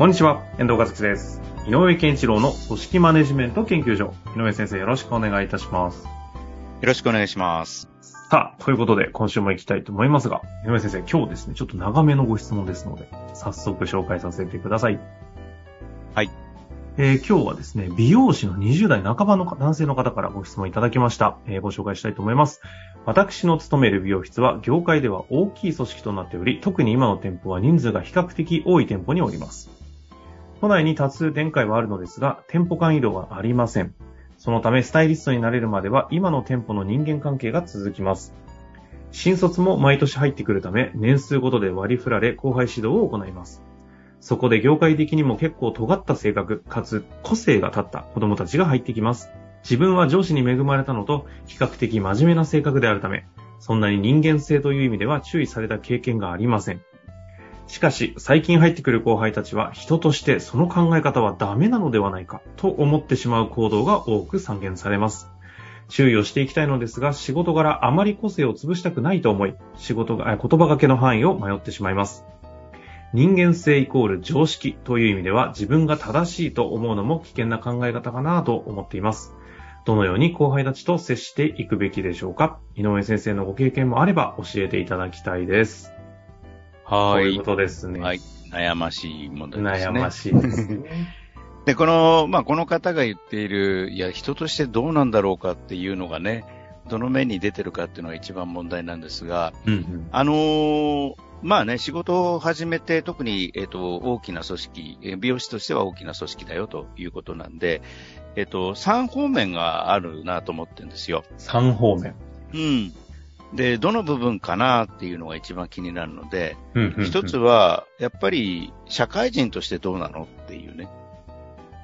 こんにちは、遠藤和樹です。井上健一郎の組織マネジメント研究所。井上先生、よろしくお願いいたします。よろしくお願いします。さあ、ということで、今週も行きたいと思いますが、井上先生、今日ですね、ちょっと長めのご質問ですので、早速紹介させてください。はい。えー今日はですね、美容師の20代半ばの男性の方からご質問いただきました。えーご紹介したいと思います。私の勤める美容室は業界では大きい組織となっており、特に今の店舗は人数が比較的多い店舗におります。都内に多数展開はあるのですが、店舗間移動はありません。そのため、スタイリストになれるまでは、今の店舗の人間関係が続きます。新卒も毎年入ってくるため、年数ごとで割り振られ、後輩指導を行います。そこで業界的にも結構尖った性格、かつ個性が立った子供たちが入ってきます。自分は上司に恵まれたのと、比較的真面目な性格であるため、そんなに人間性という意味では注意された経験がありません。しかし、最近入ってくる後輩たちは、人としてその考え方はダメなのではないか、と思ってしまう行動が多く散見されます。注意をしていきたいのですが、仕事柄あまり個性を潰したくないと思い、仕事が、言葉がけの範囲を迷ってしまいます。人間性イコール常識という意味では、自分が正しいと思うのも危険な考え方かなと思っています。どのように後輩たちと接していくべきでしょうか井上先生のご経験もあれば教えていただきたいです。はということですね。はい。悩ましい問題ですね。悩ましいですね。で、この、まあ、この方が言っている、いや、人としてどうなんだろうかっていうのがね、どの面に出てるかっていうのが一番問題なんですが、うんうんあのーまあね、仕事を始めて、特に、えっ、と、大きな組織、えー美容師としては大きな組織だよということなんで、えっ、と、3方面があるなと思ってるんですよ。3方面。うん。で、どの部分かなっていうのが一番気になるので、うんうんうん一つは、やっぱり、社会人としてどうなのっていうね。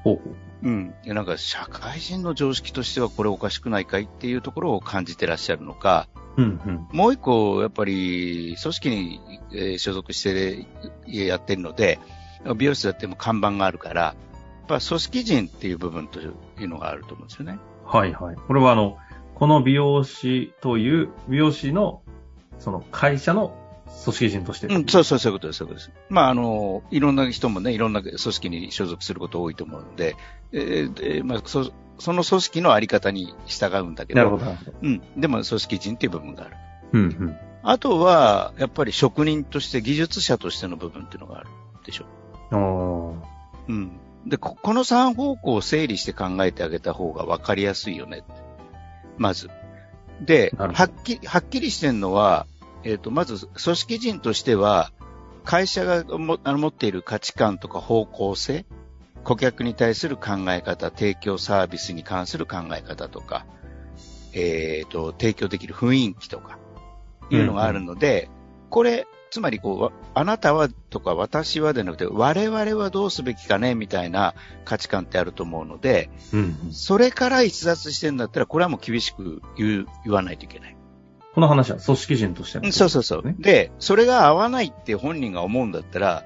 ほうほううん。でなんか、社会人の常識としてはこれおかしくないかいっていうところを感じてらっしゃるのか、うんうん。もう一個、やっぱり、組織にえー所属してやってるので、美容室だっても看板があるから、やっぱ組織人っていう部分というのがあると思うんですよね。はいはい。これはあの、この美容師という、美容師の、その会社の組織人として。うん、そうそう、そういうことです、そういうことです。まあ、あの、いろんな人もね、いろんな組織に所属すること多いと思うので、えーでまあ、そその組織のあり方に従うんだけど、なるほど。うん、でも組織人っていう部分がある。うんうん。あとは、やっぱり職人として、技術者としての部分っていうのがあるでしょ。おーうん。で、ここの3方向を整理して考えてあげた方が分かりやすいよね。まず。で、はっきり、はっきりしてるのは、えっ、と、まず、組織人としては、会社がもあの持っている価値観とか方向性、顧客に対する考え方、提供サービスに関する考え方とか、えっ、と、提供できる雰囲気とか、いうのがあるので、これ、つまりこうわ、あなたはとか私はでなくて、我々はどうすべきかねみたいな価値観ってあると思うので、うんうん。それから逸脱してんだったら、これはもう厳しく言う言わないといけない。この話は組織人としてのうんそうそうそう。ね。で、それが合わないって本人が思うんだったら、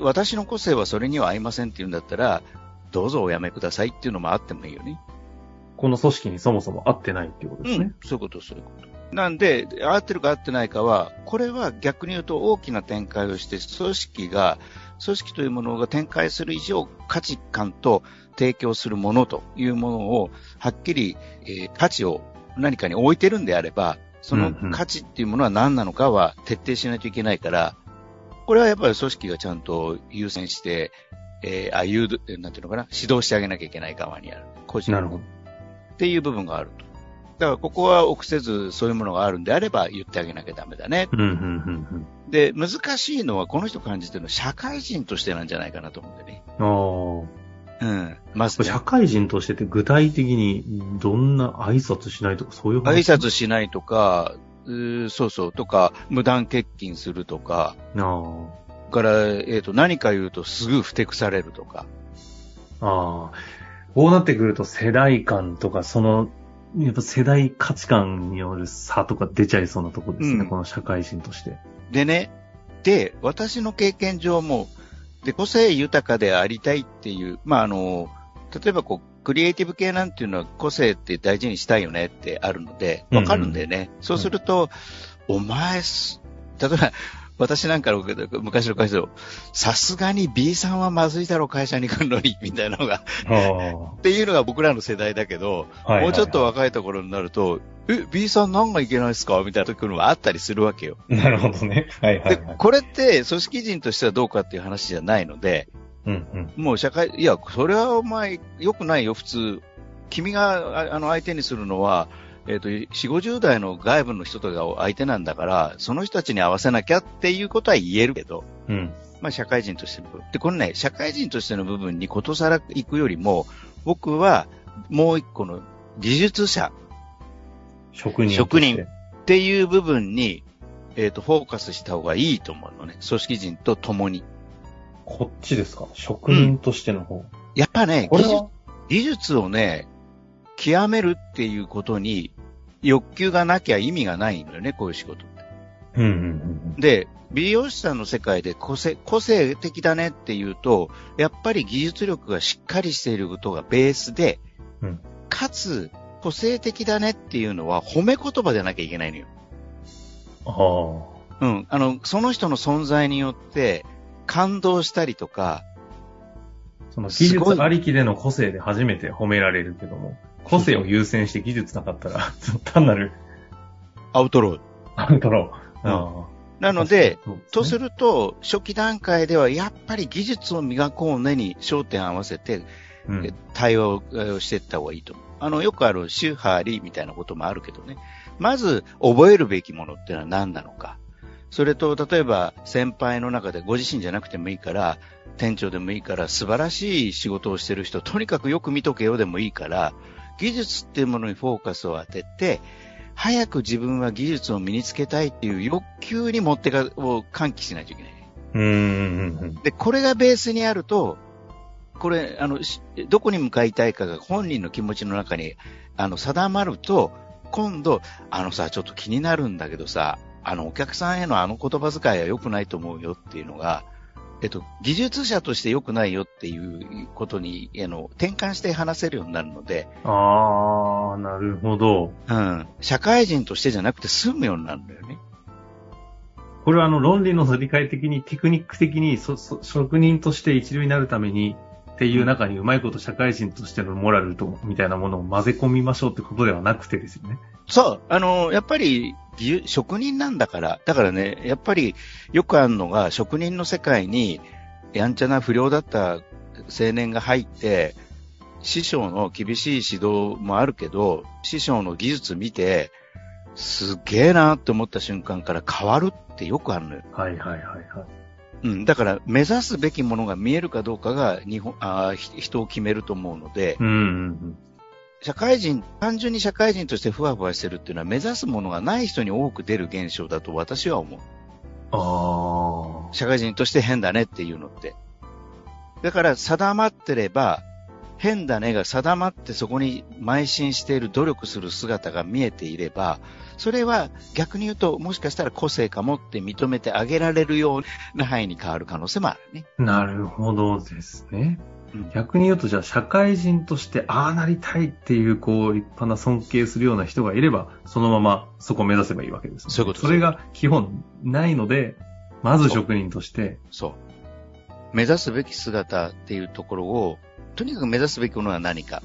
私の個性はそれには合いませんって言うんだったら、どうぞおやめくださいっていうのもあってもいいよね。この組織にそもそも合ってないっていうことですね。そういうこと、そういうこと。なんで、合ってるか合ってないかは、これは逆に言うと大きな展開をして、組織が、組織というものが展開する以上、価値観と提供するものというものを、はっきり、えー価値を何かに置いてるんであれば、そのうんうん価値っていうものは何なのかは徹底しないといけないから、これはやっぱり組織がちゃんと優先して、えーあ、誘導、なんていうのかな、指導してあげなきゃいけない側にある。個人なるほど。っていう部分があると。だからここは臆せずそういうものがあるんであれば言ってあげなきゃダメだね。うん、うん、うん、で、難しいのはこの人感じてるのは社会人としてなんじゃないかなと思うんでね。うん。あうん。まずあ。ね、社会人としてって具体的にどんな挨拶しないとかそういう話？挨拶しないとか、うーそうそう、とか、無断欠勤するとか、あから、えっ、と、何か言うとすぐふてくされるとか。あ。ああ。こうなってくると世代間とか、その、やっぱ世代価値観による差とか出ちゃいそうなとこですね、うんこの社会人として。でね、で、私の経験上も、で、個性豊かでありたいっていう、まあ、あの、例えばこう、クリエイティブ系なんていうのは個性って大事にしたいよねってあるので、わかるんだよね。そうすると、お前す、例えば、私なんかの昔の会社で、さすがに B さんはまずいだろ、会社に来るのに、みたいなのが、あっていうのが僕らの世代だけど、あ。もうちょっとは若いところになると、え、B さん何がいけないですか？みたいなところがあったりするわけよ。いはい。なるほどね。はいはでいはい。これって組織人としてはどうかっていう話じゃないので、うんうん。もう社会、いや、それはお前良くないよ、普通。君がああの相手にするのは、えっ、と、4、50代の外部の人とかを相手なんだから、その人たちに合わせなきゃっていうことは言えるけど、うん。まあ社会人としての部分。で、このね、社会人としての部分にことさら行くよりも、僕はもう一個の技術者職人。職人っていう部分に、えっ、と、フォーカスした方がいいと思うのね。組織人と共に。こっちですか？職人としての方。やっぱね、技術技術をね、極めるっていうことに欲求がなきゃ意味がないのよね、こういう仕事って。うんうんうんで、美容師さんの世界で個性個性的だねっていうと、やっぱり技術力がしっかりしていることがベースで、うんかつ、個性的だねっていうのは褒め言葉でなきゃいけないのよ。うん。あうん。あの、その人の存在によって感動したりとか、あ。その技術ありきでの個性で初めて褒められるけども、個性を優先して技術なかったら、単なるアウトロー。アウトロー。うんあなので、そうすねとすると、初期段階ではやっぱり技術を磨こうねに焦点を合わせて、うんえ対話をえーしていった方がいいと。あの、よくある宗派理みたいなこともあるけどね。まず、覚えるべきものっていうのは何なのか。それと、例えば、先輩の中でご自身じゃなくてもいいから、店長でもいいから、素晴らしい仕事をしてる人、とにかくよく見とけよでもいいから、技術っていうものにフォーカスを当てて、早く自分は技術を身につけたいっていう欲求に持ってか、を喚起しないといけない。うんで、これがベースにあると、これ、あの、しどこに向かいたいかが本人の気持ちの中に、あの、定まると、今度、あのさ、ちょっと気になるんだけどさ、あの、お客さんへのあの言葉遣いは良くないと思うよっていうのが、えっと、技術者として良くないよっていうことに、あの、転換して話せるようになるので、ああ、なるほど。うん、社会人としてじゃなくて済むようになるんだよね。これはあの論理の理解的にテクニック的にそそ職人として一流になるためにっていう中にうまいこと社会人としてのモラルとみたいなものを混ぜ込みましょうってことではなくてですよね。そう、あの、やっぱり、職人なんだから、だからね、やっぱり、よくあるのが、職人の世界に、やんちゃな不良だった青年が入って、師匠の厳しい指導もあるけど、師匠の技術見て、すげえなって思った瞬間から変わるってよくあるのよ。はいはいはいはい。うん、だから、目指すべきものが見えるかどうかが日本あ人を決めると思うので、うんうん社会人、単純に社会人としてふわふわしてるっていうのは目指すものがない人に多く出る現象だと私は思う。うん。あ社会人として変だねっていうのって。だから定まってれば、変だねが定まってそこに邁進している努力する姿が見えていれば、それは逆に言うともしかしたら個性かもって認めてあげられるような範囲に変わる可能性もあるね。あ。なるほどですね。うん逆に言うと、じゃあ、社会人として、ああなりたいっていう、こう、立派な尊敬するような人がいれば、そのままそこを目指せばいいわけです、ね。そういうことですそれが基本ないので、まず職人として、そう。目指すべき姿っていうところを、とにかく目指すべきものは何か。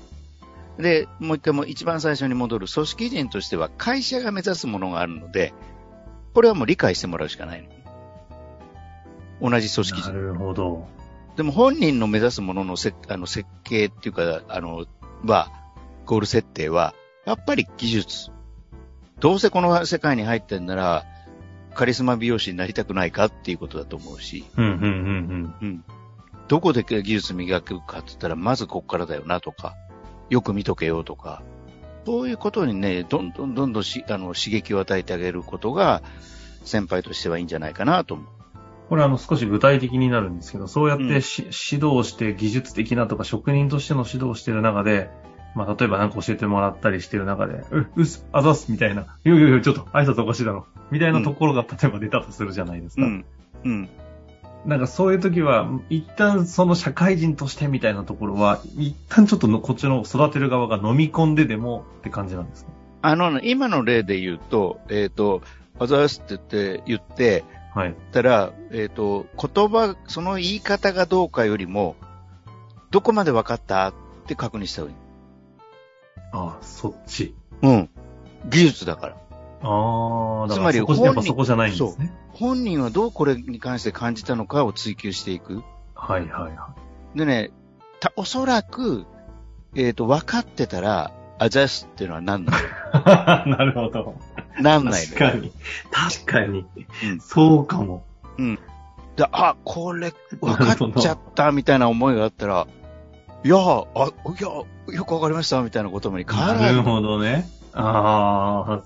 で、もう一回もう一番最初に戻る組織人としては会社が目指すものがあるので、これはもう理解してもらうしかないの。同じ組織人。なるほど。でも本人の目指すもののせあの設計っていうか、あの、は、ゴール設定は、やっぱり技術。どうせこの世界に入ってんなら、カリスマ美容師になりたくないかっていうことだと思うし、うん、うん、うん、うん。どこで技術磨くかって言ったら、まずここからだよなとか、よく見とけよとか、そういうことにね、どんどんどんどんしあの刺激を与えてあげることが、先輩としてはいいんじゃないかなと思う。これあの少し具体的になるんですけど、そうやってし、指導して技術的なとか職人としての指導をしている中で、まあ例えば何か教えてもらったりしてる中で、う、うっす、あざっすみたいな、いやいやいや、ちょっと挨拶おかしいだろ、みたいなところが例えば出たとするじゃないですか。うん。うん。なんかそういう時は、一旦その社会人としてみたいなところは、一旦ちょっとのこっちの育てる側が飲み込んででもって感じなんですか？あの、今の例で言うと、えっ、と、あざーすって言って、言って、はい。たら、えっ、と、言葉、その言い方がどうかよりも、どこまで分かったって確認した方がいい。ああ、そっち。うん。技術だから。ああ、だつまりからそこ、本人やっぱそこじゃないんですね。本人はどうこれに関して感じたのかを追求していく。はいはいはでね、た、おそらく、えっ、と、分かってたら、あざすっていうのはなんない。い。なるほど。なんないの？よ。確かに。確かに。うんそうかも。で、あ、これ、分かっちゃったみたいな思いがあったら、いや、あ、いや、よくわかりましたみたいな言葉に変わらない。なるほどね。ああ、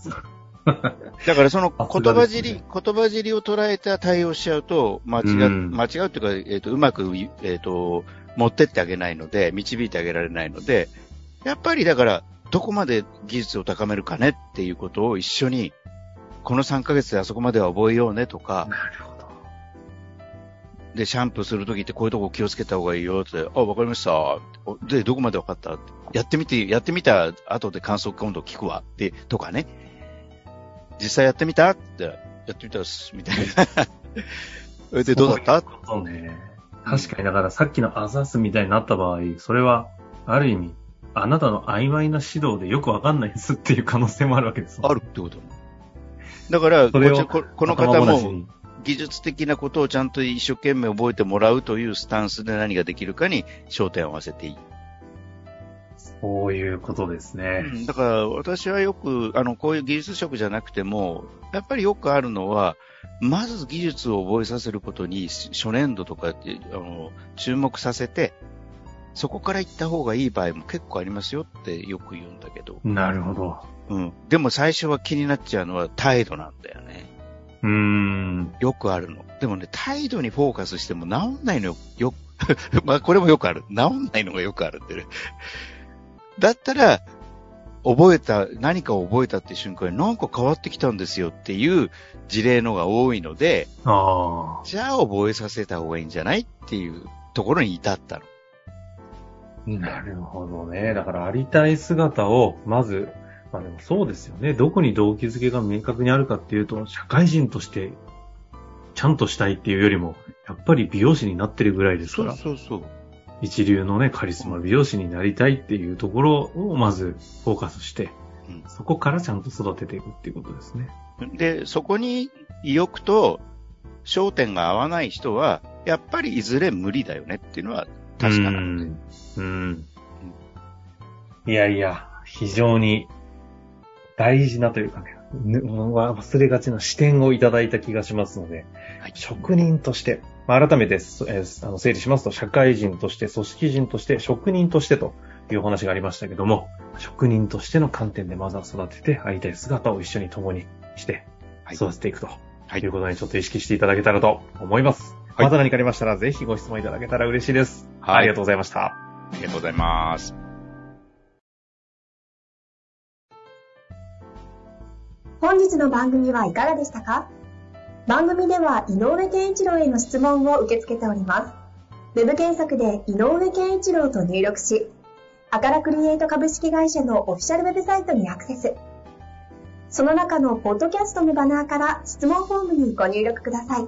だからその言葉がですね尻、言葉尻を捉えた対応しちゃうと、間違う、うん間違うっていうか、えっ、と、うまく、えっ、と、持ってってあげないので、導いてあげられないので、やっぱりだから、どこまで技術を高めるかねっていうことを一緒に、この3ヶ月であそこまでは覚えようねとか、なるほど。で、シャンプーするときってこういうとこ気をつけた方がいいよって、あ、わかりました。おで、どこまでわかった？やってみて、やってみた後で感想今度聞くわ。で、とかね。実際やってみたって、やってみたっす。みたいな。それでどうだった？そうね。確かに、だからさっきのアザスみたいになった場合、それは、ある意味、あなたの曖昧な指導でよくわかんないですっていう可能性もあるわけですもんあるってことねだから、それをこここの方も技術的なことをちゃんと一生懸命覚えてもらうというスタンスで何ができるかに焦点を合わせていい。そういうことですね。うんだから私はよく、あの、こういう技術職じゃなくても、やっぱりよくあるのは、まず技術を覚えさせることに、初年度とかって、あの、注目させて、そこから行った方がいい場合も結構ありますよってよく言うんだけど。なるほど。うん。でも最初は気になっちゃうのは態度なんだよね。うーん。よくあるの。でもね、態度にフォーカスしても治んないのよ。よ、まあこれもよくある。治んないのがよくあるってね。だったら、覚えた、何かを覚えたって瞬間になんか変わってきたんですよっていう事例のが多いので、ああ。じゃあ覚えさせた方がいいんじゃないっていうところに至ったの。なるほどね。だからありたい姿を、まず、まあでもそうですよね。どこに動機づけが明確にあるかっていうと、社会人として、ちゃんとしたいっていうよりも、やっぱり美容師になってるぐらいですから、そうそう。一流のね、カリスマ美容師になりたいっていうところをまずフォーカスして、うんそこからちゃんと育てていくっていうことですね。で、そこに意欲と焦点が合わない人は、やっぱりいずれ無理だよねっていうのは確かなんで。うん。うん。いやいや、非常に大事なというかね、ね忘れがちな視点をいただいた気がしますので、はい職人として、まあ、改めて、そえーあの整理しますと、社会人として、組織人として、職人としてというお話がありましたけども、職人としての観点でまずは育てて、会いたい姿を一緒に共にして、はい育てていくと。はいいうことにちょっと意識していただけたらと思います。はいまた何かありましたら、ぜひご質問いただけたら嬉しいです。はいありがとうございました。ありがとうございます。本日の番組はいかがでしたか？番組では井上健一郎への質問を受け付けております。ウェブ検索で井上健一郎と入力し、アカラクリエイト株式会社のオフィシャルウェブサイトにアクセス。その中のポッドキャストのバナーから質問フォームにご入力ください。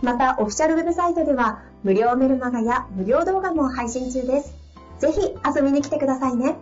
また、オフィシャルウェブサイトでは無料メルマガや無料動画も配信中です。ぜひ遊びに来てくださいね。